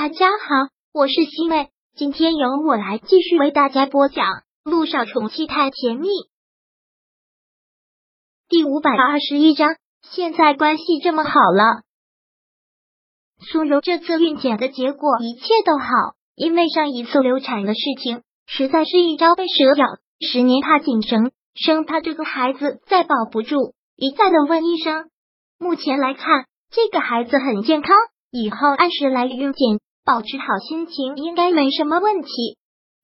大家好，我是西妹，今天由我来继续为大家播讲《路上宠妻太甜蜜》第五百二十一章。现在关系这么好了，苏柔这次孕检的结果一切都好，因为上一次流产的事情实在是一朝被蛇咬，十年怕井绳，生怕这个孩子再保不住，一再的问医生。目前来看，这个孩子很健康。以后按时来孕检，保持好心情，应该没什么问题。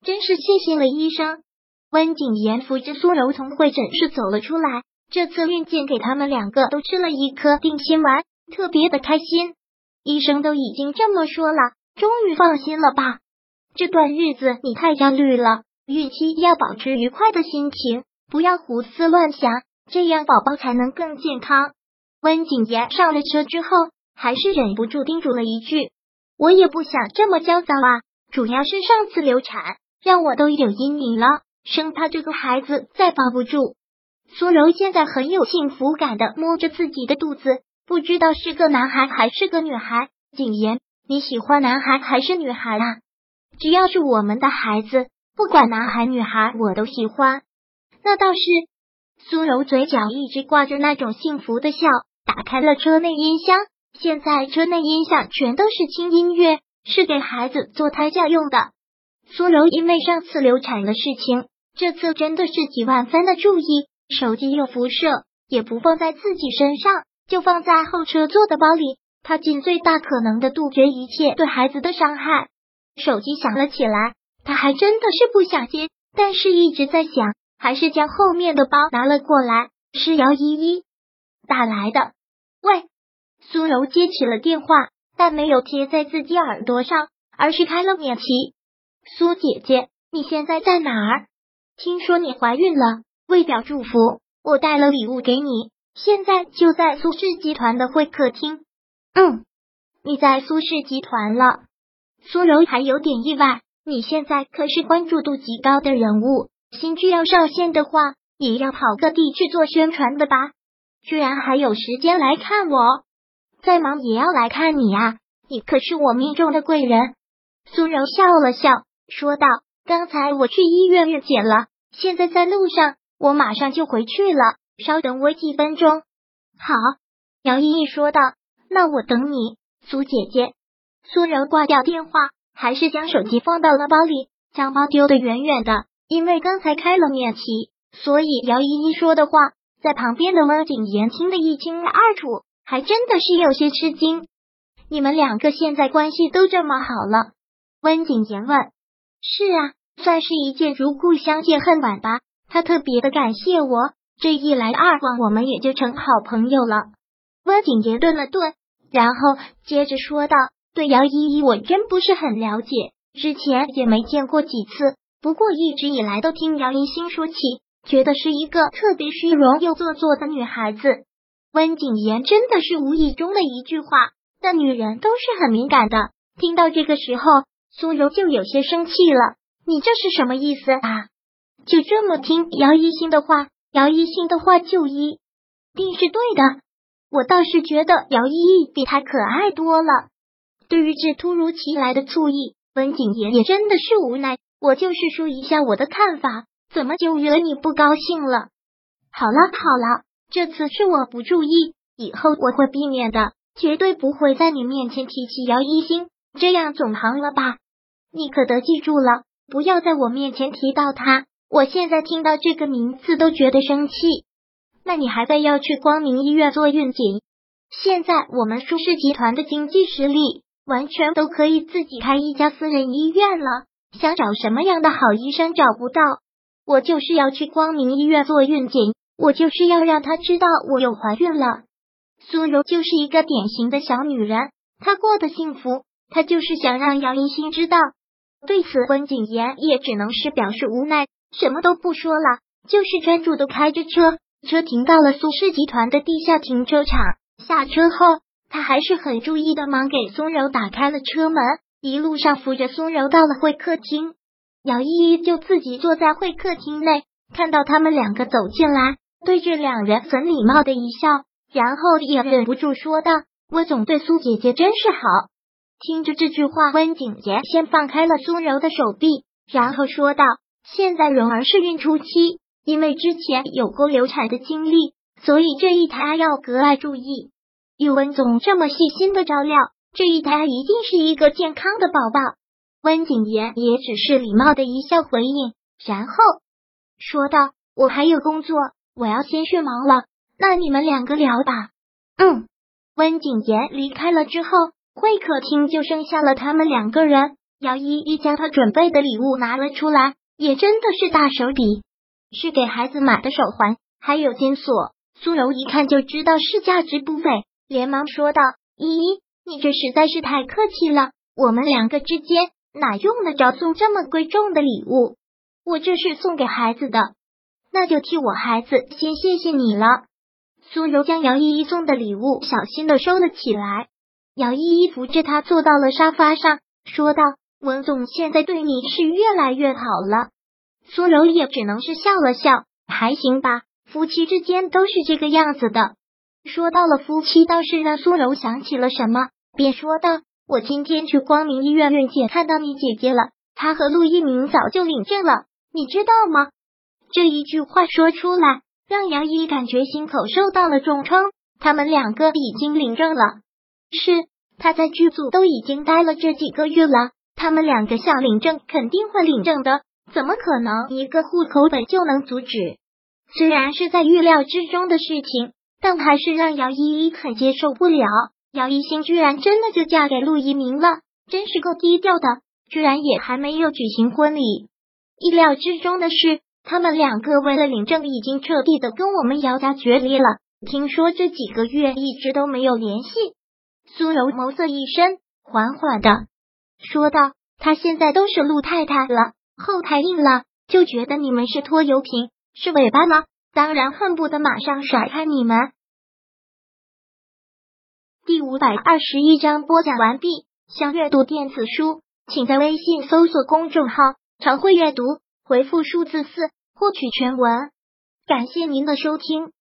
真是谢谢了医生。温景言扶着苏柔从会诊室走了出来。这次孕检给他们两个都吃了一颗定心丸，特别的开心。医生都已经这么说了，终于放心了吧？这段日子你太焦虑了，孕期要保持愉快的心情，不要胡思乱想，这样宝宝才能更健康。温景言上了车之后。还是忍不住叮嘱了一句：“我也不想这么焦躁啊，主要是上次流产让我都有阴影了，生怕这个孩子再保不住。”苏柔现在很有幸福感的摸着自己的肚子，不知道是个男孩还是个女孩。景言，你喜欢男孩还是女孩啊？只要是我们的孩子，不管男孩女孩，我都喜欢。那倒是。苏柔嘴角一直挂着那种幸福的笑，打开了车内音箱。现在车内音响全都是轻音乐，是给孩子做胎教用的。苏柔因为上次流产的事情，这次真的是几万分的注意，手机有辐射，也不放在自己身上，就放在后车座的包里，怕尽最大可能的杜绝一切对孩子的伤害。手机响了起来，他还真的是不想接，但是一直在想，还是将后面的包拿了过来。是姚依依打来的，喂。苏柔接起了电话，但没有贴在自己耳朵上，而是开了免提。苏姐姐，你现在在哪儿？听说你怀孕了，为表祝福，我带了礼物给你。现在就在苏氏集团的会客厅。嗯，你在苏氏集团了？苏柔还有点意外。你现在可是关注度极高的人物，新剧要上线的话，也要跑各地去做宣传的吧？居然还有时间来看我！再忙也要来看你啊！你可是我命中的贵人。苏柔笑了笑，说道：“刚才我去医院孕检了，现在在路上，我马上就回去了。稍等我几分钟。”好，姚依依说道：“那我等你，苏姐姐。”苏柔挂掉电话，还是将手机放到了包里，将包丢得远远的。因为刚才开了免提，所以姚依依说的话，在旁边的温景言听得一清二楚。还真的是有些吃惊，你们两个现在关系都这么好了？温景言问。是啊，算是一见如故，相见恨晚吧。他特别的感谢我，这一来二往，我们也就成好朋友了。温景言顿了顿，然后接着说道：“对姚依依，我真不是很了解，之前也没见过几次，不过一直以来都听姚一心说起，觉得是一个特别虚荣又做作的女孩子。”温景言真的是无意中的一句话，但女人都是很敏感的。听到这个时候，苏柔就有些生气了。你这是什么意思啊？就这么听姚一星的话？姚一星的话就一定是对的？我倒是觉得姚依依比他可爱多了。对于这突如其来的醋意，温景言也真的是无奈。我就是说一下我的看法，怎么就惹你不高兴了？好了好了。这次是我不注意，以后我会避免的，绝对不会在你面前提起姚一星，这样总行了吧？你可得记住了，不要在我面前提到他。我现在听到这个名字都觉得生气。那你还在要去光明医院做孕检？现在我们舒氏集团的经济实力完全都可以自己开一家私人医院了，想找什么样的好医生找不到？我就是要去光明医院做孕检。我就是要让他知道我又怀孕了。苏柔就是一个典型的小女人，她过得幸福，她就是想让姚一星知道。对此，温景言也只能是表示无奈，什么都不说了，就是专注的开着车。车停到了苏氏集团的地下停车场，下车后，他还是很注意的，忙给苏柔打开了车门，一路上扶着苏柔到了会客厅。姚依依就自己坐在会客厅内，看到他们两个走进来。对着两人很礼貌的一笑，然后也忍不住说道：“我总对苏姐姐真是好。”听着这句话，温景言先放开了苏柔的手臂，然后说道：“现在蓉儿是孕初期，因为之前有过流产的经历，所以这一胎要格外注意。有温总这么细心的照料，这一胎一定是一个健康的宝宝。”温景言也只是礼貌的一笑回应，然后说道：“我还有工作，我要先去忙了。那你们两个聊吧。”嗯。温景言离开了之后，会客厅就剩下了他们两个人。姚依依将他准备的礼物拿了出来，也真的是大手笔，是给孩子买的手环，还有金锁。苏柔一看就知道是价值不菲，连忙说道：“依依，你这实在是太客气了，我们两个之间哪用得着送这么贵重的礼物？我这是送给孩子的，那就替我孩子先谢谢你了。”苏柔将姚依依送的礼物小心的收了起来，姚依依扶着他坐到了沙发上，说道：“文总现在对你是越来越好了。”苏柔也只能是笑了笑，还行吧，夫妻之间都是这个样子的。说到了夫妻，倒是让苏柔想起了什么，便说道：“我今天去光明医院孕检，看到你姐姐了，她和陆一鸣早就领证了，你知道吗？”这一句话说出来。让杨一感觉心口受到了重创。他们两个已经领证了，是他在剧组都已经待了这几个月了。他们两个想领证，肯定会领证的，怎么可能一个户口本就能阻止？虽然是在预料之中的事情，但还是让姚依依很接受不了。姚一星居然真的就嫁给陆一鸣了，真是够低调的，居然也还没有举行婚礼。意料之中的是。他们两个为了领证，已经彻底的跟我们姚家决裂了。听说这几个月一直都没有联系。苏柔眸色一深，缓缓的说道：“他现在都是陆太太了，后台硬了，就觉得你们是拖油瓶，是尾巴吗？当然恨不得马上甩开你们。”第五百二十一章播讲完毕。想阅读电子书，请在微信搜索公众号“常会阅读”。回复数字四获取全文，感谢您的收听。